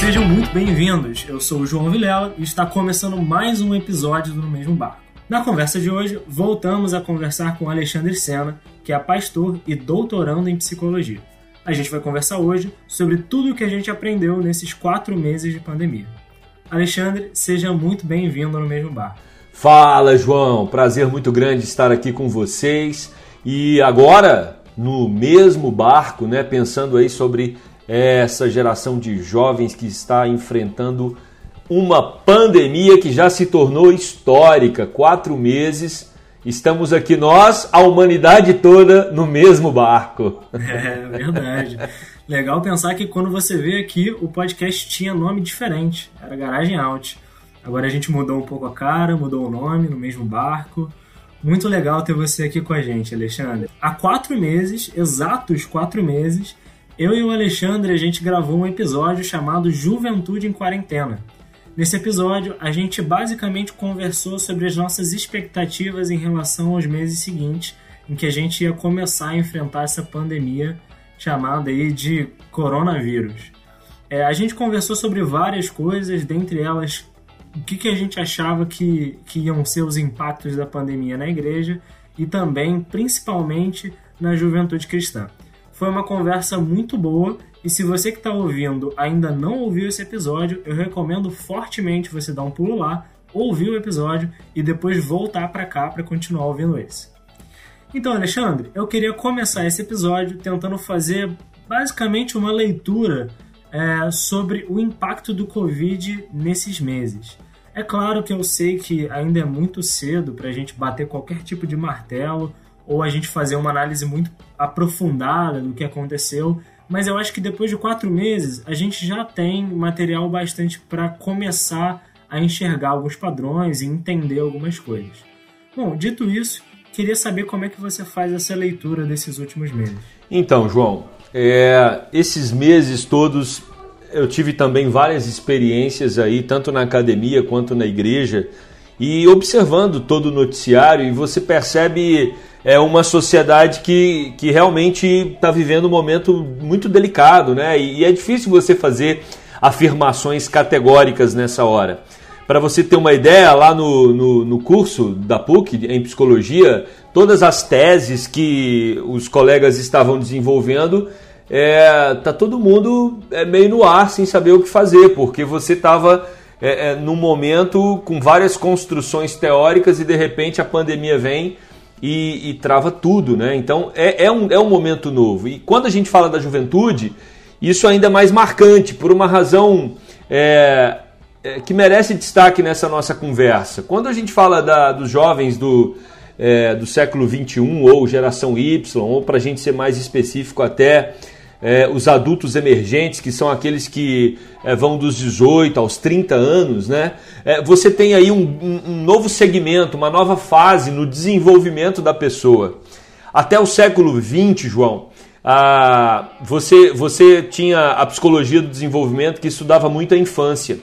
Sejam muito bem-vindos. Eu sou o João Vilela e está começando mais um episódio do No Mesmo Barco. Na conversa de hoje, voltamos a conversar com Alexandre Sena, que é pastor e doutorando em psicologia. A gente vai conversar hoje sobre tudo o que a gente aprendeu nesses quatro meses de pandemia. Alexandre, seja muito bem-vindo no Mesmo Barco. Fala, João. Prazer muito grande estar aqui com vocês. E agora, no mesmo barco, né, pensando aí sobre essa geração de jovens que está enfrentando uma pandemia que já se tornou histórica. Quatro meses, estamos aqui nós, a humanidade toda, no mesmo barco. É verdade. Legal pensar que quando você veio aqui, o podcast tinha nome diferente. Era Garagem Out. Agora a gente mudou um pouco a cara, mudou o nome no mesmo barco. Muito legal ter você aqui com a gente, Alexandre. Há quatro meses, exatos quatro meses, eu e o Alexandre a gente gravou um episódio chamado Juventude em Quarentena. Nesse episódio, a gente basicamente conversou sobre as nossas expectativas em relação aos meses seguintes, em que a gente ia começar a enfrentar essa pandemia chamada aí de coronavírus. É, a gente conversou sobre várias coisas, dentre elas o que, que a gente achava que, que iam ser os impactos da pandemia na igreja e também, principalmente, na juventude cristã. Foi uma conversa muito boa e se você que está ouvindo ainda não ouviu esse episódio, eu recomendo fortemente você dar um pulo lá, ouvir o episódio e depois voltar para cá para continuar ouvindo esse. Então, Alexandre, eu queria começar esse episódio tentando fazer basicamente uma leitura é, sobre o impacto do Covid nesses meses. É claro que eu sei que ainda é muito cedo para a gente bater qualquer tipo de martelo ou a gente fazer uma análise muito aprofundada do que aconteceu, mas eu acho que depois de quatro meses a gente já tem material bastante para começar a enxergar alguns padrões e entender algumas coisas. Bom, dito isso, queria saber como é que você faz essa leitura desses últimos meses. Então, João, é, esses meses todos eu tive também várias experiências aí, tanto na academia quanto na igreja, e observando todo o noticiário, e você percebe é uma sociedade que, que realmente está vivendo um momento muito delicado, né? E, e é difícil você fazer afirmações categóricas nessa hora. Para você ter uma ideia, lá no, no, no, curso da PUC em psicologia, todas as teses que os colegas estavam desenvolvendo, é, tá todo mundo é, meio no ar sem saber o que fazer, porque você estava é, é, num momento com várias construções teóricas e de repente a pandemia vem e, e trava tudo, né? Então é, é, um, é um momento novo. E quando a gente fala da juventude, isso ainda é mais marcante, por uma razão é, é, que merece destaque nessa nossa conversa. Quando a gente fala da, dos jovens do, é, do século 21 ou geração Y, ou para a gente ser mais específico até é, os adultos emergentes, que são aqueles que é, vão dos 18 aos 30 anos, né? É, você tem aí um, um, novo segmento, uma nova fase no desenvolvimento da pessoa. Até o século 20, João, você, você tinha a psicologia do desenvolvimento que estudava muito a infância.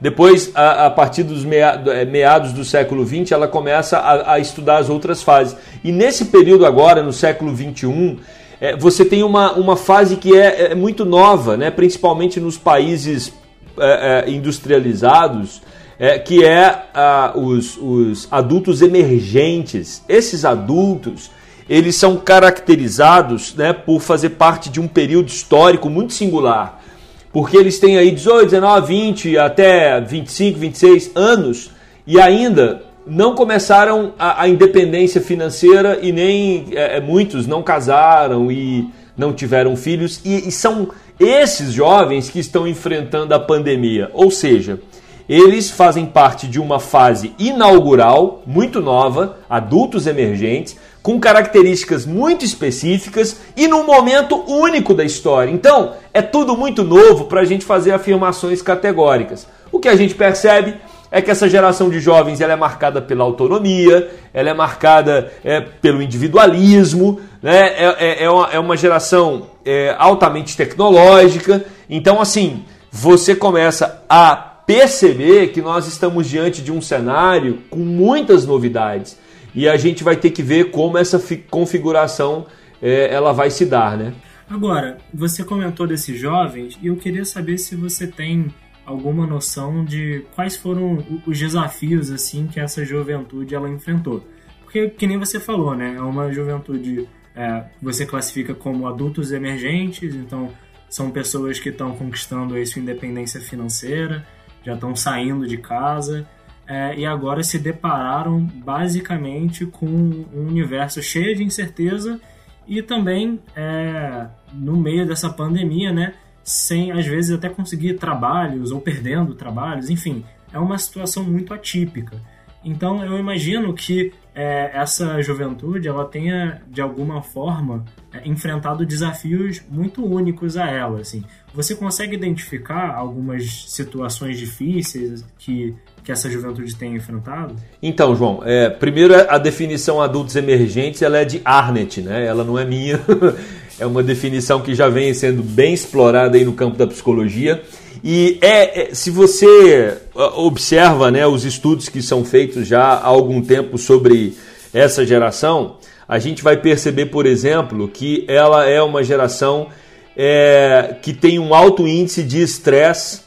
Depois, a, a partir dos é, meados do século XX, ela começa a, a, estudar as outras fases. E nesse período agora, no século XXI, é, você tem uma, uma fase que é, é muito nova, né? principalmente nos países é, é industrializados, é, que é os, os adultos emergentes. Esses adultos, eles são caracterizados né, por fazer parte de um período histórico muito singular, porque eles têm aí 18, 19, 20 até 25, 26 anos e ainda não começaram a, a independência financeira e nem é, é, muitos não casaram e não tiveram filhos e, e são esses jovens que estão enfrentando a pandemia. Ou seja, eles fazem parte de uma fase inaugural, muito nova, adultos emergentes, com características muito específicas e num momento único da história. Então, é tudo muito novo para a gente fazer afirmações categóricas. O que a gente percebe é que essa geração de jovens ela é marcada pela autonomia, ela é marcada é, pelo individualismo, né? é, é, é, uma, é uma geração é, altamente tecnológica. Então, assim, você começa a perceber que nós estamos diante de um cenário com muitas novidades. E a gente vai ter que ver como essa configuração é, ela vai se dar, né? Agora, você comentou desses jovens e eu queria saber se você tem alguma noção de quais foram os desafios assim que essa juventude ela enfrentou. Porque, que nem você falou, né? É uma juventude é, você classifica como adultos emergentes, então são pessoas que estão conquistando aí sua independência financeira, já estão saindo de casa é, e agora se depararam basicamente com um universo cheio de incerteza e também é, no meio dessa pandemia, né? sem às vezes até conseguir trabalhos ou perdendo trabalhos, enfim, é uma situação muito atípica. Então eu imagino que é, essa juventude ela tenha de alguma forma é, enfrentado desafios muito únicos a ela. Assim. Você consegue identificar algumas situações difíceis que, que essa juventude tem enfrentado? Então, João, é, primeiro a definição adultos emergentes ela é de Arnett, né? Ela não é minha. é uma definição que já vem sendo bem explorada aí no campo da psicologia. E é, é, se você observa né, os estudos que são feitos já há algum tempo sobre essa geração, a gente vai perceber, por exemplo, que ela é uma geração é, que tem um alto índice de estresse,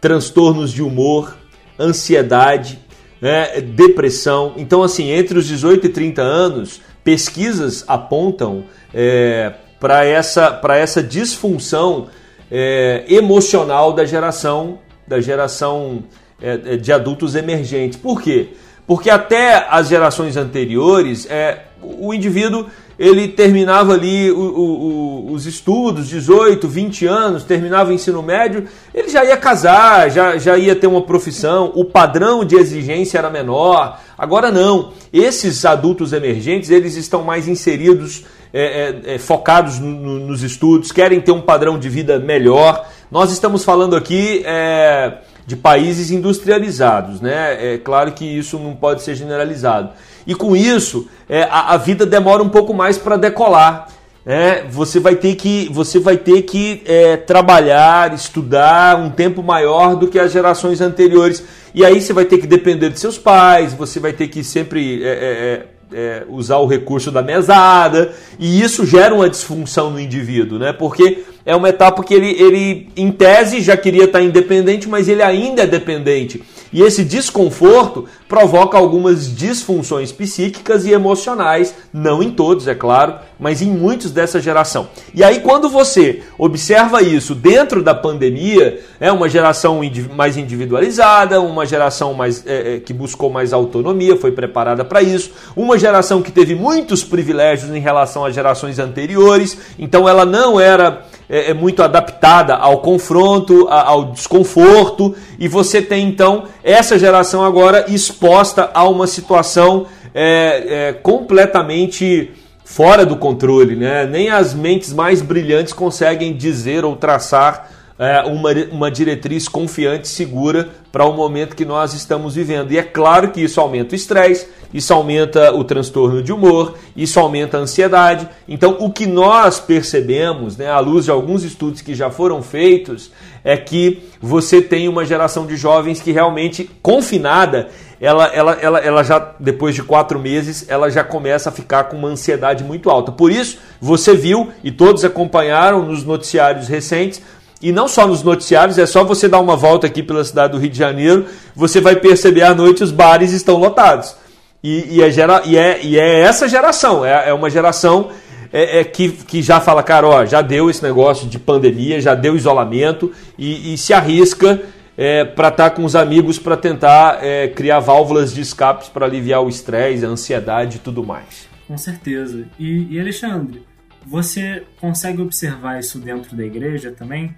transtornos de humor, ansiedade, né, depressão. Então, assim, entre os 18 e 30 anos, pesquisas apontam é, para essa, essa disfunção é, emocional da geração da geração é, é, de adultos emergentes. Por quê? Porque até as gerações anteriores, é, o indivíduo ele terminava ali o, o, o, os estudos, 18, 20 anos, terminava o ensino médio, ele já ia casar, já, já ia ter uma profissão, o padrão de exigência era menor. Agora não, esses adultos emergentes, eles estão mais inseridos é, é, é, focados no, nos estudos, querem ter um padrão de vida melhor. Nós estamos falando aqui é, de países industrializados, né? É claro que isso não pode ser generalizado. E com isso, é, a, a vida demora um pouco mais para decolar. É, você vai ter que, você vai ter que é, trabalhar, estudar um tempo maior do que as gerações anteriores. E aí você vai ter que depender de seus pais, você vai ter que sempre é, é, usar o recurso da mesada, e isso gera uma disfunção no indivíduo, né? Porque é uma etapa que ele, ele em tese, já queria estar independente, mas ele ainda é dependente. E esse desconforto provoca algumas disfunções psíquicas e emocionais, não em todos, é claro, mas em muitos dessa geração. E aí, quando você observa isso dentro da pandemia, é uma geração mais individualizada, uma geração mais é, é, que buscou mais autonomia, foi preparada para isso, uma geração que teve muitos privilégios em relação às gerações anteriores, então ela não era é, é muito adaptada ao confronto, ao desconforto, e você tem então essa geração agora exposta a uma situação é, é, completamente fora do controle, né? Nem as mentes mais brilhantes conseguem dizer ou traçar é, uma, uma diretriz confiante, segura para o momento que nós estamos vivendo. E é claro que isso aumenta o estresse, isso aumenta o transtorno de humor, isso aumenta a ansiedade. Então, o que nós percebemos, né, à luz de alguns estudos que já foram feitos, é que você tem uma geração de jovens que realmente, confinada, ela, ela, ela, ela já, depois de quatro meses, ela já começa a ficar com uma ansiedade muito alta. Por isso, você viu e todos acompanharam nos noticiários recentes e não só nos noticiários, é só você dar uma volta aqui pela cidade do Rio de Janeiro, você vai perceber à noite os bares estão lotados. E, e, é, gera, e, é, e é essa geração, é, é uma geração é, é, que, que já fala, cara, ó, já deu esse negócio de pandemia, já deu isolamento e, e se arrisca é, para estar tá com os amigos para tentar criar válvulas de escapes para aliviar o estresse, a ansiedade e tudo mais. Com certeza. E Alexandre, você consegue observar isso dentro da igreja também?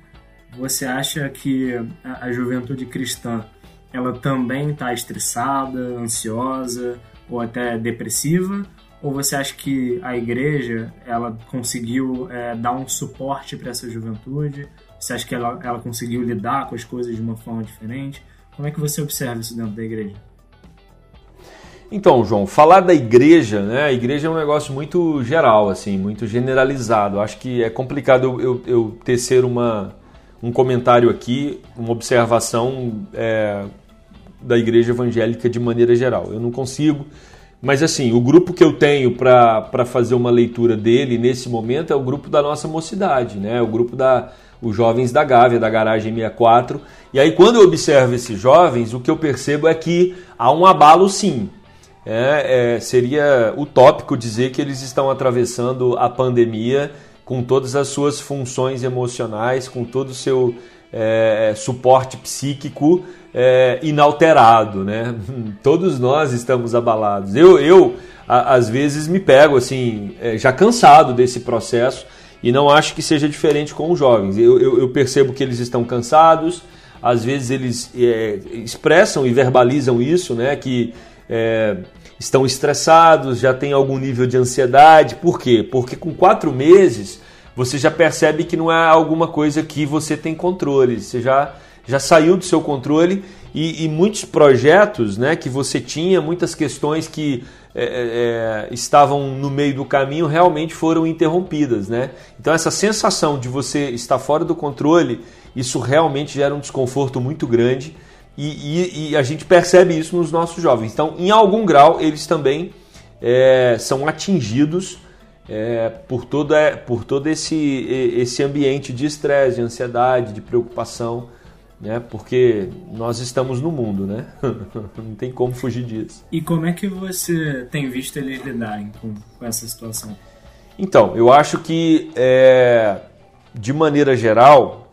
Você acha que a, juventude cristã ela também está estressada, ansiosa ou até depressiva? Ou você acha que a igreja ela conseguiu é, dar um suporte para essa juventude? Você acha que ela, ela conseguiu lidar com as coisas de uma forma diferente? Como é que você observa isso dentro da igreja? Então, João, falar da igreja, né? A igreja é um negócio muito geral, assim, muito generalizado. Acho que é complicado eu, eu, eu tecer uma, um comentário aqui, uma observação é, da igreja evangélica de maneira geral. Eu não consigo Mas assim, o grupo que eu tenho para fazer uma leitura dele nesse momento é o grupo da nossa mocidade, né? O grupo da os jovens da Gávea, da Garagem 64. E aí, quando eu observo esses jovens, o que eu percebo é que há um abalo sim. É, é, seria utópico dizer que eles estão atravessando a pandemia com todas as suas funções emocionais, com todo o seu é, suporte psíquico é, inalterado, né? Todos nós estamos abalados. Eu, eu a, às vezes me pego assim, é, já cansado desse processo e não acho que seja diferente com os jovens. Eu, eu, eu percebo que eles estão cansados, às vezes eles expressam e verbalizam isso, né? Que é, estão estressados, já tem algum nível de ansiedade. Por quê? Porque com quatro meses você já percebe que não é alguma coisa que você tem controle. Você já, já saiu do seu controle e, e muitos projetos né, que você tinha, muitas questões que é, é, é, estavam no meio do caminho realmente foram interrompidas. Né? Então, essa sensação de você estar fora do controle, isso realmente gera um desconforto muito grande e, e, e a gente percebe isso nos nossos jovens. Então, em algum grau, eles também é, são atingidos é, por, todo, por todo esse, esse ambiente de estresse, de ansiedade, de preocupação, né? porque nós estamos no mundo, né? não tem como fugir disso. E como é que você tem visto eles lidarem com, com essa situação? Então, eu acho que, é, de maneira geral,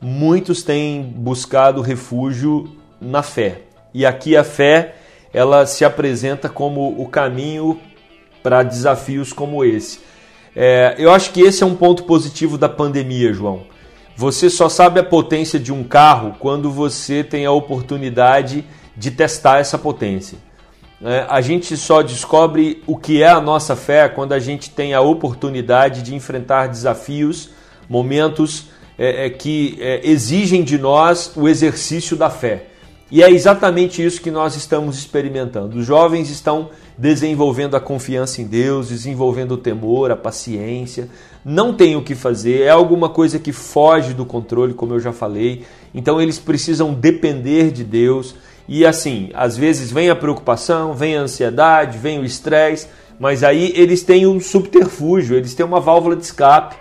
muitos têm buscado refúgio na fé. E aqui a fé ela se apresenta como o caminho para desafios como esse. É, eu acho que esse é um ponto positivo da pandemia, João. Você só sabe a potência de um carro quando você tem a oportunidade de testar essa potência. É, a gente só descobre o que é a nossa fé quando a gente tem a oportunidade de enfrentar desafios, momentos é, é que é, exigem de nós o exercício da fé. E é exatamente isso que nós estamos experimentando. Os jovens estão desenvolvendo a confiança em Deus, desenvolvendo o temor, a paciência. Não tem o que fazer, é alguma coisa que foge do controle, como eu já falei. Então eles precisam depender de Deus. E assim, às vezes vem a preocupação, vem a ansiedade, vem o estresse, mas aí eles têm um subterfúgio, eles têm uma válvula de escape,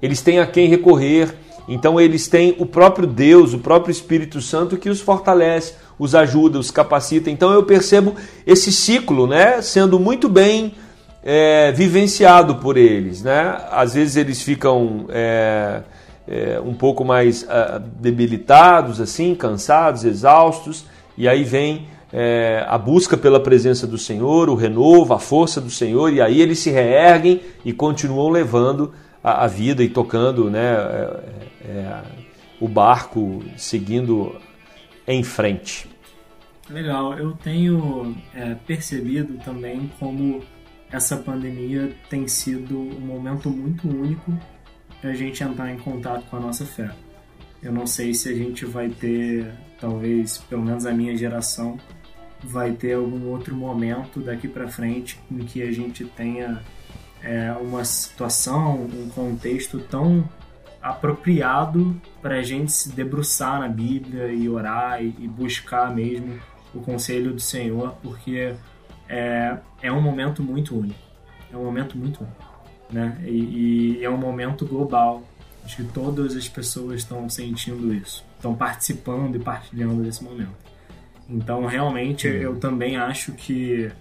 eles têm a quem recorrer então eles têm o próprio Deus, o próprio Espírito Santo que os fortalece, os ajuda, os capacita. Então eu percebo esse ciclo, né, sendo muito bem é, vivenciado por eles, né? Às vezes eles ficam é, é, um pouco mais uh, debilitados, assim, cansados, exaustos, e aí vem é, a busca pela presença do Senhor, o renovo, a força do Senhor, e aí eles se reerguem e continuam levando a, a vida e tocando, né? É, o barco seguindo em frente. Legal, eu tenho é, percebido também como essa pandemia tem sido um momento muito único para a gente entrar em contato com a nossa fé. Eu não sei se a gente vai ter, talvez, pelo menos a minha geração, vai ter algum outro momento daqui para frente em que a gente tenha é, uma situação, um contexto tão apropriado para a gente se debruçar na Bíblia e orar e, e, buscar mesmo o conselho do Senhor, porque é, é um momento muito único. É um momento muito único. Né? E, e é um momento global. Acho que todas as pessoas estão sentindo isso, estão participando e partilhando desse momento. Então, realmente, eu também acho que,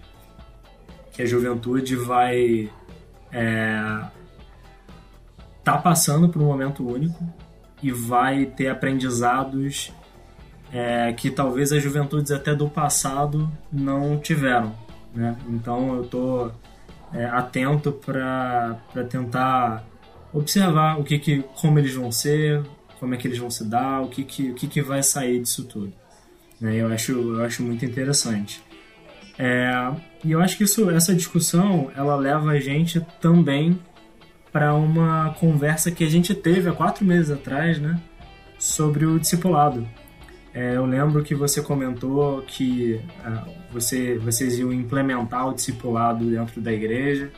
que a juventude vai é, tá passando por um momento único e vai ter aprendizados é, que talvez as juventudes até do passado não tiveram. Né? Então eu estou é, atento para tentar observar o que, que como eles vão ser, como é que eles vão se dar, o que, que, o que, que vai sair disso tudo. Né? Eu, acho, eu acho muito interessante. É, e eu acho que isso, essa discussão ela leva a gente também para uma conversa que a gente teve há quatro meses atrás, né, sobre o discipulado. É, eu lembro que você comentou que uh, você, vocês iam implementar o discipulado dentro da igreja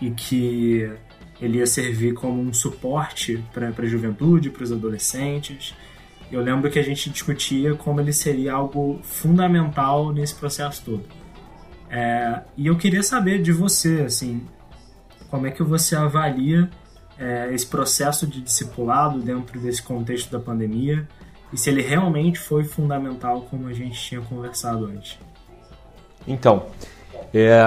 e que ele ia servir como um suporte para a juventude, para os adolescentes. Eu lembro que a gente discutia como ele seria algo fundamental nesse processo todo. É, e eu queria saber de você, assim, como é que você avalia é, esse processo de discipulado dentro desse contexto da pandemia e se ele realmente foi fundamental, como a gente tinha conversado antes. Então, é,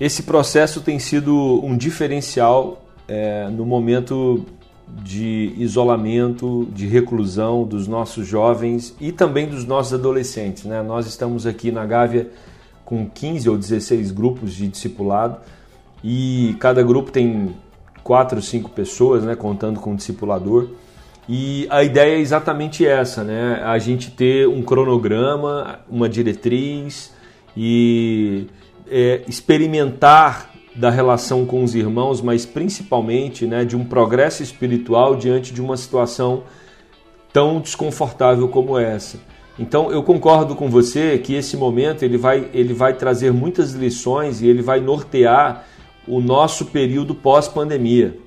esse processo tem sido um diferencial é, no momento de isolamento, de reclusão dos nossos jovens e também dos nossos adolescentes. Né? Nós estamos aqui na Gávea com 15 ou 16 grupos de discipulado e cada grupo tem quatro cinco pessoas, né, contando com o discipulador. E a ideia é exatamente essa, né? A gente ter um cronograma, uma diretriz e é, experimentar da relação com os irmãos, mas principalmente né, de um progresso espiritual diante de uma situação tão desconfortável como essa. Então eu concordo com você que esse momento ele vai, ele vai trazer muitas lições e ele vai nortear o nosso período pós-pandemia.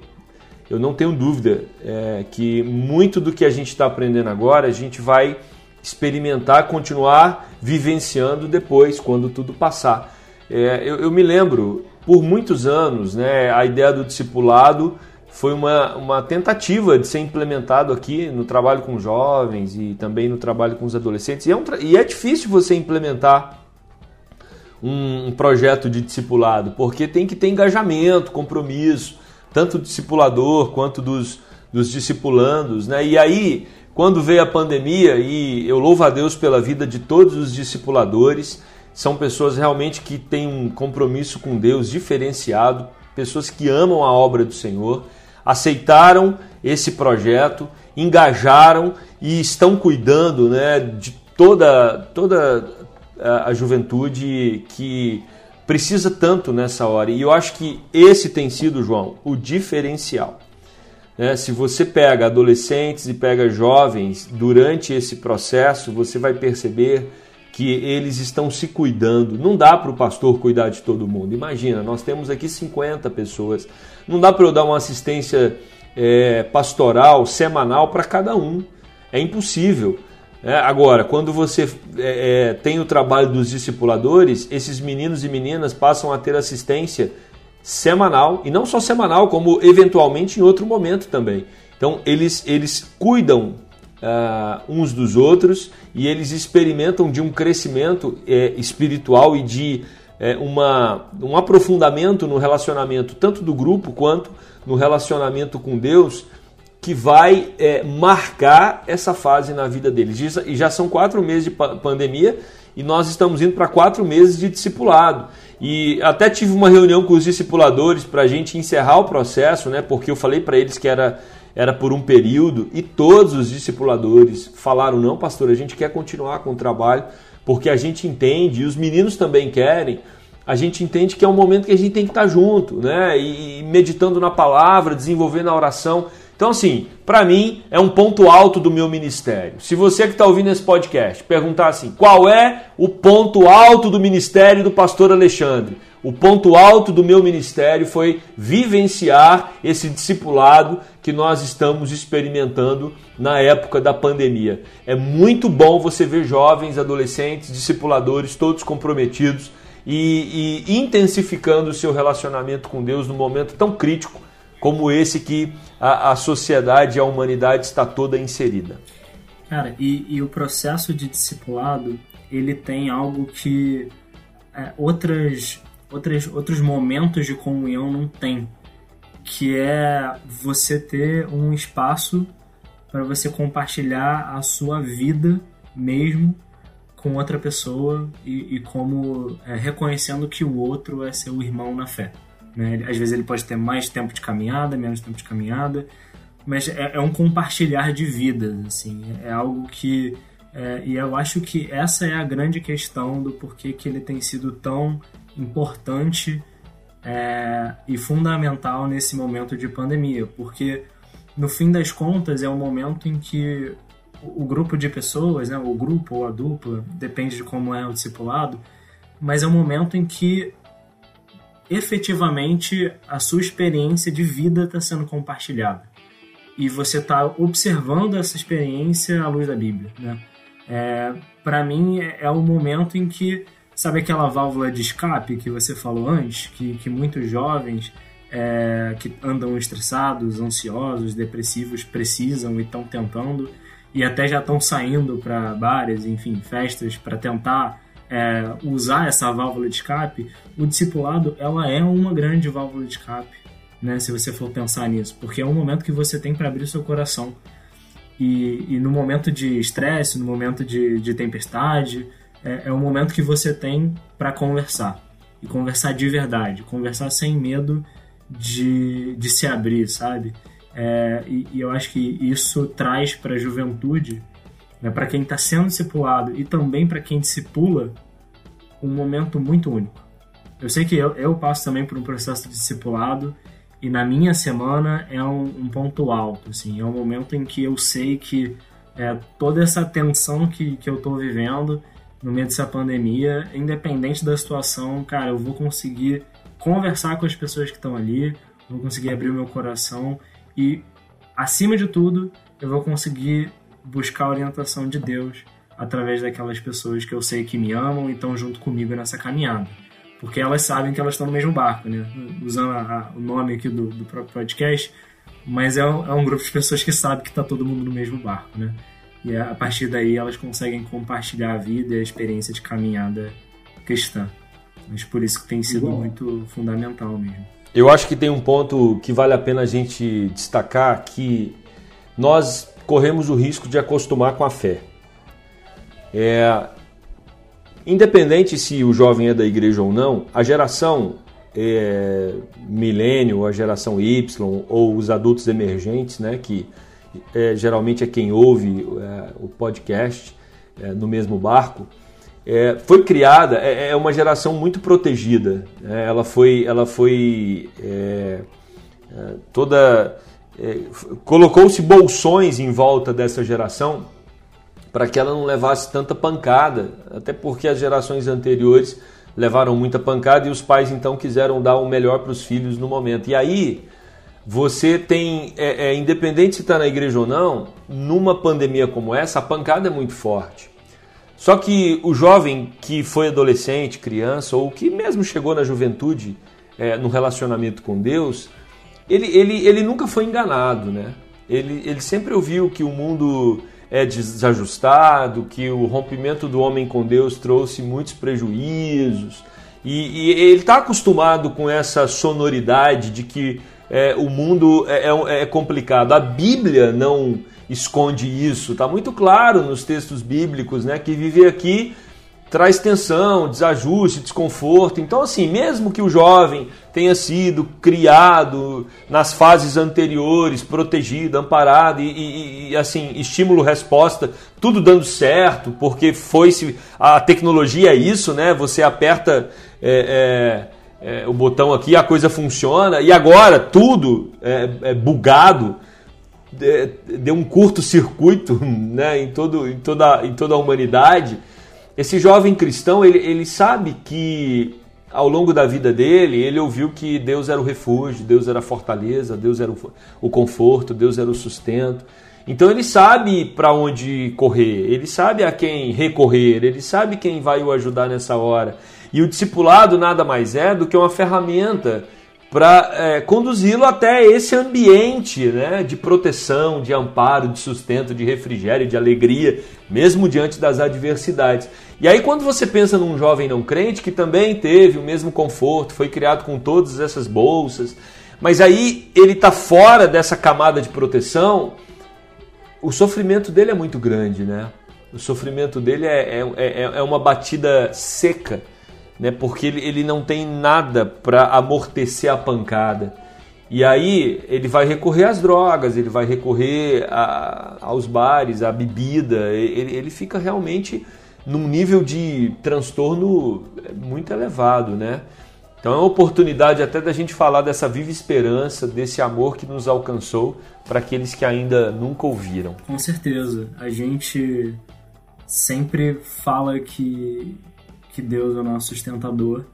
Eu não tenho dúvida é, que muito do que a gente está aprendendo agora a gente vai experimentar, continuar vivenciando depois, quando tudo passar. É, eu, eu, me lembro, por muitos anos, né, a ideia do discipulado foi uma, uma tentativa de ser implementado aqui no trabalho com jovens e também no trabalho com os adolescentes. E é, um, e é difícil você implementar um, um projeto de discipulado, porque tem que ter engajamento, compromisso, tanto do discipulador quanto dos, dos discipulandos. Né? E aí, quando veio a pandemia, e eu louvo a Deus pela vida de todos os discipuladores, são pessoas realmente que têm um compromisso com Deus diferenciado, pessoas que amam a obra do Senhor, aceitaram esse projeto, engajaram e estão cuidando né, de toda, toda a juventude que precisa tanto nessa hora. E eu acho que esse tem sido, João, o diferencial. Né? Se você pega adolescentes e pega jovens durante esse processo, você vai perceber que eles estão se cuidando. Não dá para o pastor cuidar de todo mundo. Imagina, nós temos aqui 50 pessoas. Não dá para eu dar uma assistência é, pastoral semanal para cada um. É impossível. É, agora, quando você é, é, tem o trabalho dos discipuladores, esses meninos e meninas passam a ter assistência semanal, e não só semanal, como eventualmente em outro momento também. Então, eles, eles cuidam uh, uns dos outros e eles experimentam de um crescimento é, espiritual e de é, uma, um aprofundamento no relacionamento, tanto do grupo quanto no relacionamento com Deus que vai é, marcar essa fase na vida deles. E já são quatro meses de pandemia e nós estamos indo para quatro meses de discipulado. E até tive uma reunião com os discipuladores para a gente encerrar o processo, né? Porque eu falei para eles que era, era por um período e todos os discipuladores falaram: não, pastor, a gente quer continuar com o trabalho porque a gente entende e os meninos também querem. A gente entende que é um momento que a gente tem que estar junto, né? E meditando na palavra, desenvolvendo a oração. Então, assim, para mim é um ponto alto do meu ministério. Se você que está ouvindo esse podcast perguntar assim, qual é o ponto alto do ministério do pastor Alexandre? O ponto alto do meu ministério foi vivenciar esse discipulado que nós estamos experimentando na época da pandemia. É muito bom você ver jovens, adolescentes, discipuladores, todos comprometidos e, e intensificando o seu relacionamento com Deus no momento tão crítico como esse que a, a sociedade a humanidade está toda inserida. Cara, e, e o processo de discipulado, ele tem algo que é, outras, outras, outros momentos de comunhão não tem, que é você ter um espaço para você compartilhar a sua vida mesmo com outra pessoa e, e como é, reconhecendo que o outro é seu irmão na fé. Né? Às vezes ele pode ter mais tempo de caminhada, menos tempo de caminhada, mas é, é um compartilhar de vidas, assim, é algo que é, e eu acho que essa é a grande questão do porquê que ele tem sido tão importante é, e fundamental nesse momento de pandemia, porque no fim das contas é um momento em que o grupo de pessoas, né, o grupo ou a dupla, depende de como é o discipulado, mas é um momento em que efetivamente a sua experiência de vida está sendo compartilhada. E você está observando essa experiência à luz da Bíblia. Né? É, Para mim, é, o momento em que sabe aquela válvula de escape que você falou antes, que, que muitos jovens é, que andam estressados, ansiosos, depressivos precisam e estão tentando e até já estão saindo para bares, enfim, festas para tentar é, usar essa válvula de escape, o discipulado ela é uma grande válvula de escape, né? Se você for pensar nisso, porque é um momento que você tem para abrir seu coração e, e, no momento de estresse, no momento de, de tempestade, é, é um momento que você tem para conversar e conversar de verdade, conversar sem medo de, de se abrir, sabe? É, e, e, eu acho que isso traz para a juventude, né, para quem está sendo discipulado e também para quem discipula, um momento muito único. Eu sei que eu, eu, passo também por um processo de discipulado e na minha semana é um, um ponto alto, assim, é um momento em que eu sei que é, toda essa tensão que, que eu estou vivendo no meio dessa pandemia, independente da situação, cara, eu vou conseguir conversar com as pessoas que estão ali, vou conseguir abrir o meu coração e, acima de tudo, eu vou conseguir buscar a orientação de Deus através daquelas pessoas que eu sei que me amam e estão junto comigo nessa caminhada. Porque elas sabem que elas estão no mesmo barco, né? Usando a, a, o nome aqui do, do próprio podcast, mas é um, é um, grupo de pessoas que sabe que está todo mundo no mesmo barco, né? E a partir daí elas conseguem compartilhar a vida e a experiência de caminhada cristã. Mas por isso que tem sido Bom. muito fundamental mesmo. Eu acho que tem um ponto que vale a pena a gente destacar que nós corremos o risco de acostumar com a fé. É, independente se o jovem é da igreja ou não, a geração é, milênio, a geração Y ou os adultos emergentes, né, que é, geralmente é quem ouve é, o podcast é, no mesmo barco, é, foi criada, é, é, uma geração muito protegida. Né? Ela foi, ela foi toda. É, colocou-se bolsões em volta dessa geração para que ela não levasse tanta pancada, até porque as gerações anteriores levaram muita pancada e os pais então quiseram dar o melhor para os filhos no momento. E aí você tem, é, é, independente se está na igreja ou não, numa pandemia como essa, a pancada é muito forte. Só que o jovem que foi adolescente, criança, ou que mesmo chegou na juventude é, no relacionamento com Deus, ele, ele, ele nunca foi enganado, né? Ele, ele sempre ouviu que o mundo é desajustado, que o rompimento do homem com Deus trouxe muitos prejuízos. E, e ele está acostumado com essa sonoridade de que é, o mundo é, é, é complicado. A Bíblia não esconde isso. Está muito claro nos textos bíblicos, né, que viver aqui traz tensão, desajuste, desconforto. Então, assim, mesmo que o jovem tenha sido criado nas fases anteriores, protegido, amparado e, e, e assim, estímulo-resposta, tudo dando certo, porque foi se a tecnologia é isso, né? Você aperta é, é, é, o botão aqui, a coisa funciona e agora tudo é, é bugado deu um curto-circuito né, em, todo, em, toda, em toda a humanidade. Esse jovem cristão, ele, ele sabe que ao longo da vida dele, ele ouviu que Deus era o refúgio, Deus era a fortaleza, Deus era o, o conforto, Deus era o sustento. Então ele sabe para onde correr, ele sabe a quem recorrer, ele sabe quem vai o ajudar nessa hora. E o discipulado nada mais é do que uma ferramenta para é, conduzi-lo até esse ambiente né, de proteção, de amparo, de sustento, de refrigério, de alegria, mesmo diante das adversidades. E aí, quando você pensa num jovem não crente que também teve o mesmo conforto, foi criado com todas essas bolsas, mas aí ele está fora dessa camada de proteção, o sofrimento dele é muito grande, né? O sofrimento dele é, é, é, é uma batida seca né? Porque ele, ele não tem nada para amortecer a pancada. E aí ele vai recorrer às drogas, ele vai recorrer a, aos bares, à bebida, ele, ele fica realmente num nível de transtorno muito elevado, né? Então é uma oportunidade até da gente falar dessa viva esperança, desse amor que nos alcançou para aqueles que ainda nunca ouviram. Com certeza. A gente sempre fala que que Deus é o nosso sustentador,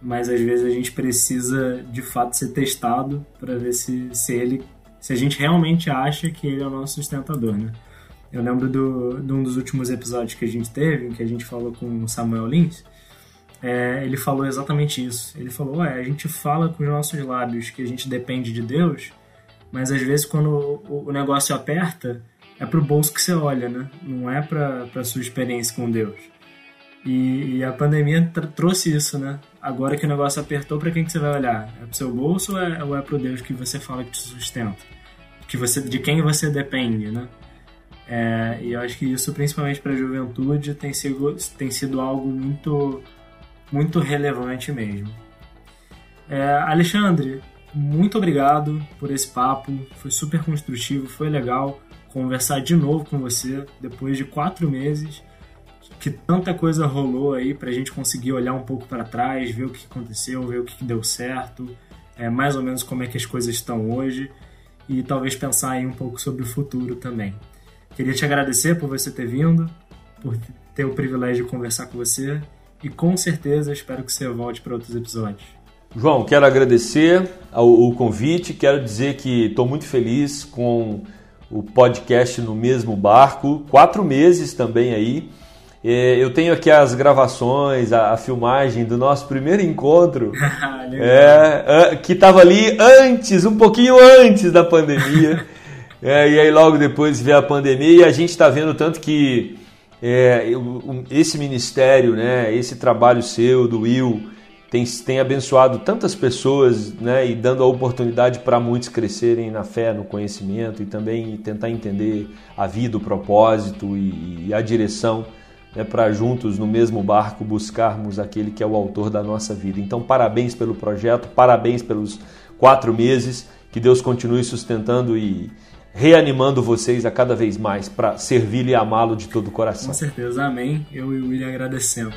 mas às vezes a gente precisa de fato ser testado para ver se, se ele se a gente realmente acha que ele é o nosso sustentador, né? Eu lembro do, de um dos últimos episódios que a gente teve, em que a gente falou com o Samuel Lins, é, ele falou exatamente isso. Ele falou: Ué, a gente fala com os nossos lábios que a gente depende de Deus, mas às vezes quando o, o negócio aperta, é pro bolso que você olha, né? Não é pra, pra sua experiência com Deus. E, a pandemia trouxe isso, né? Agora que o negócio apertou, para quem que você vai olhar? É pro seu bolso ou é, ou é pro Deus que você fala que te sustenta? Que você, de quem você depende, né? É, e eu acho que isso, principalmente para a juventude, tem sido, tem sido algo muito, muito relevante mesmo. É, Alexandre, muito obrigado por esse papo, foi super construtivo, foi legal conversar de novo com você depois de quatro meses que tanta coisa rolou aí para a gente conseguir olhar um pouco para trás, ver o que aconteceu, ver o que deu certo, é, mais ou menos como é que as coisas estão hoje e talvez pensar aí um pouco sobre o futuro também. Queria te agradecer por você ter vindo, por ter o privilégio de conversar com você e com certeza espero que você volte para outros episódios. João, quero agradecer o convite, quero dizer que estou muito feliz com o podcast no mesmo barco, quatro meses também aí. É, eu tenho aqui as gravações, a, filmagem do nosso primeiro encontro, é, que estava ali antes, um pouquinho antes da pandemia. É, e aí logo depois veio a pandemia e a gente está vendo tanto que é, esse ministério, né, esse trabalho seu, do Will, tem, tem abençoado tantas pessoas né, e dando a oportunidade para muitos crescerem na fé, no conhecimento e também tentar entender a vida, o propósito e, e a direção né, para juntos no mesmo barco buscarmos aquele que é o autor da nossa vida. Então, parabéns pelo projeto, parabéns pelos quatro meses, que Deus continue sustentando e reanimando vocês a cada vez mais para servi-lo e amá-lo de todo o coração. Com certeza, amém. Eu e o William agradecemos.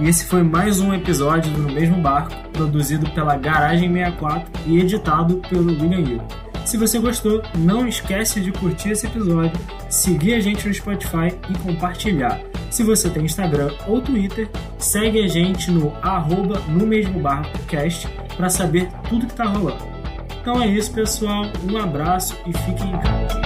E esse foi mais um episódio do No Mesmo Barco, produzido pela Garagem 64 e editado pelo William Hill. Se você gostou, não esquece de curtir esse episódio, seguir a gente no Spotify e compartilhar. Se você tem Instagram ou Twitter, segue a gente no arroba no mesmo barcocast para saber tudo que tá rolando. Então é isso, pessoal. Um abraço e fiquem em casa.